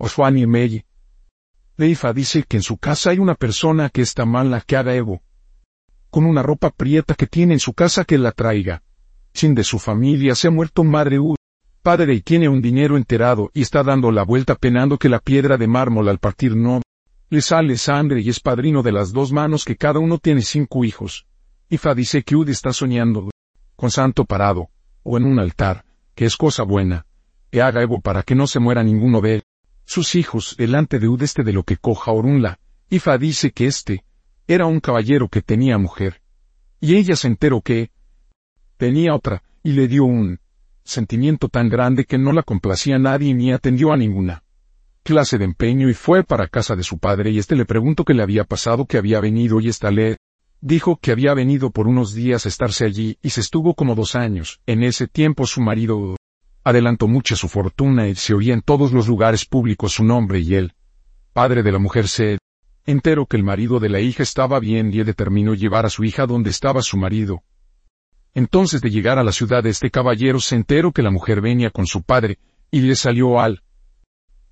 Oswani Mei. Leifa dice que en su casa hay una persona que está mala que haga Evo. Con una ropa prieta que tiene en su casa que la traiga. Sin de su familia se ha muerto madre U. Padre y tiene un dinero enterado y está dando la vuelta penando que la piedra de mármol al partir no le sale sangre y es padrino de las dos manos que cada uno tiene cinco hijos. Ifa dice que Ud está soñando con santo parado, o en un altar, que es cosa buena, e haga Evo para que no se muera ninguno de él. Sus hijos, delante de Ud este de lo que coja Orunla, Ifa dice que este, era un caballero que tenía mujer. Y ella se enteró que tenía otra, y le dio un sentimiento tan grande que no la complacía nadie ni atendió a ninguna clase de empeño y fue para casa de su padre y éste le preguntó qué le había pasado que había venido y ésta le dijo que había venido por unos días a estarse allí y se estuvo como dos años. En ese tiempo su marido adelantó mucho su fortuna y se oía en todos los lugares públicos su nombre y él, padre de la mujer, se enteró que el marido de la hija estaba bien y determinó llevar a su hija donde estaba su marido. Entonces de llegar a la ciudad este caballero se enteró que la mujer venía con su padre, y le salió al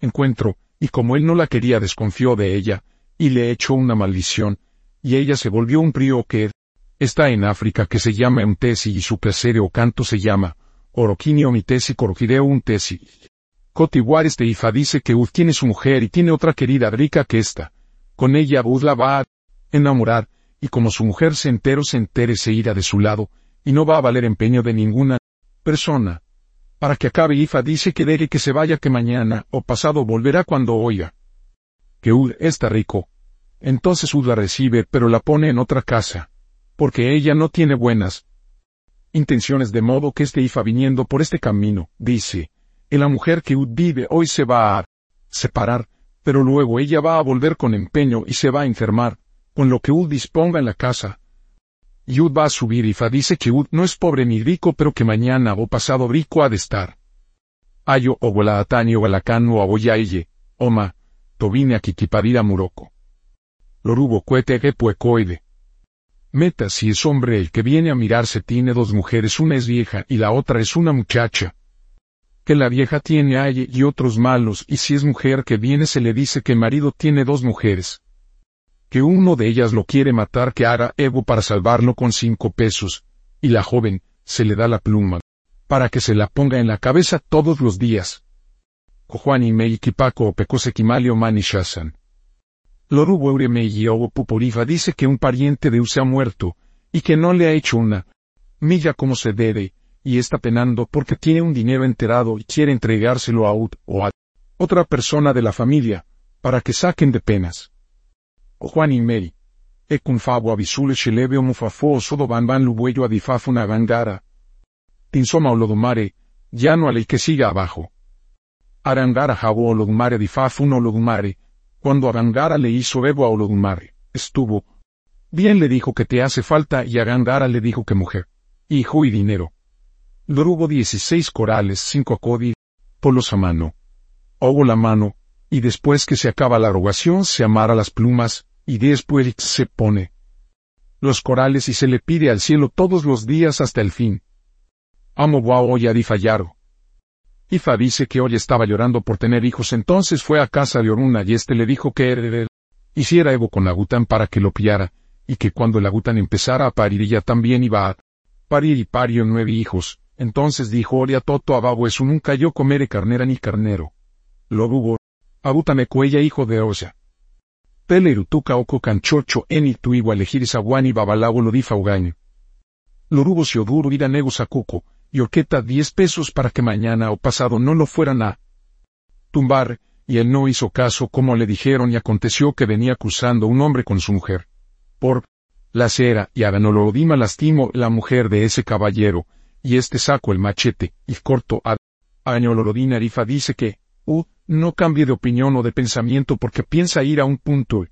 encuentro, y como él no la quería desconfió de ella, y le echó una maldición, y ella se volvió un río que está en África que se llama Untesi y su placer o canto se llama Oroquini o Mitesi Corogideo Untesi. Cotiguar este Ifa dice que Ud tiene su mujer y tiene otra querida rica que esta. Con ella Ud la va a enamorar, y como su mujer se entero se entere se irá de su lado, y no va a valer empeño de ninguna persona. Para que acabe Ifa dice que deje que se vaya que mañana o pasado volverá cuando oiga. Que Ud está rico. Entonces Ud la recibe pero la pone en otra casa. Porque ella no tiene buenas intenciones de modo que este Ifa viniendo por este camino, dice, en la mujer que Ud vive hoy se va a separar, pero luego ella va a volver con empeño y se va a enfermar, con lo que Ud disponga en la casa, Yud va a subir y Fa dice que Ud no es pobre ni rico pero que mañana o pasado rico ha de estar. Ayo o Atani o Aboyaye, Oma, Tobine a Kikiparida Muroko. Lorubo cuete puecoide. Meta si es hombre el que viene a mirarse tiene dos mujeres, una es vieja y la otra es una muchacha. Que la vieja tiene aye y otros malos y si es mujer que viene se le dice que marido tiene dos mujeres que uno de ellas lo quiere matar que haga Evo para salvarlo con cinco pesos, y la joven, se le da la pluma, para que se la ponga en la cabeza todos los días. Shasan. Mei o puporifa dice que un pariente de se ha muerto, y que no le ha hecho una milla como se debe, y está penando porque tiene un dinero enterado y quiere entregárselo a Ud o a otra persona de la familia, para que saquen de penas. Juan y Mary. E kun fabo abisule shelebe omufafo sodo ban ban lubuello adifafu na gangara. Tinsoma olodumare, llano al que siga abajo. Arangara jabo olodumare adifafu no olodumare, cuando Arangara le hizo bebo a olodumare, estuvo. Bien le dijo que te hace falta y Arangara le dijo que mujer, hijo y dinero. Drugo 16 corales, 5 codi, polos a mano. Ogo la mano, y después que se acaba la rogación se amara las plumas, y después se pone los corales y se le pide al cielo todos los días hasta el fin. Amo guau hoy di fallaro. Ifa dice que hoy estaba llorando por tener hijos entonces fue a casa de Oruna y este le dijo que er, hiciera Evo con Agutan para que lo pillara, y que cuando el Agutan empezara a parir ella también iba a parir y parió nueve hijos. Entonces dijo Oria Toto a Babo eso nunca yo comeré carnera ni carnero. Lo hubo Abutame cuella hijo de Osa. Pele irutuka oko canchocho eni tu igualejiri sawani babalago lo difa ugaño. Lorubo sioduro ira nego sacuco, y orqueta diez pesos para que mañana o pasado no lo fueran a tumbar, y él no hizo caso como le dijeron y aconteció que venía cruzando un hombre con su mujer. Por la cera y Aganolodima lastimó la mujer de ese caballero, y este sacó el machete, y corto a Añolorodina Arifa dice que, uh, no cambie de opinión o de pensamiento porque piensa ir a un punto.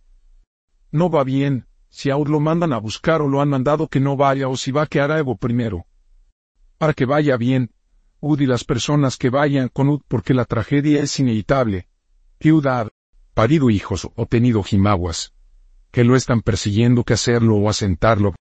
No va bien, si aún lo mandan a buscar o lo han mandado que no vaya o si va que hará algo primero. Para que vaya bien, Ud y las personas que vayan con Ud porque la tragedia es inevitable. Piudad, parido hijos o tenido jimaguas. Que lo están persiguiendo que hacerlo o asentarlo.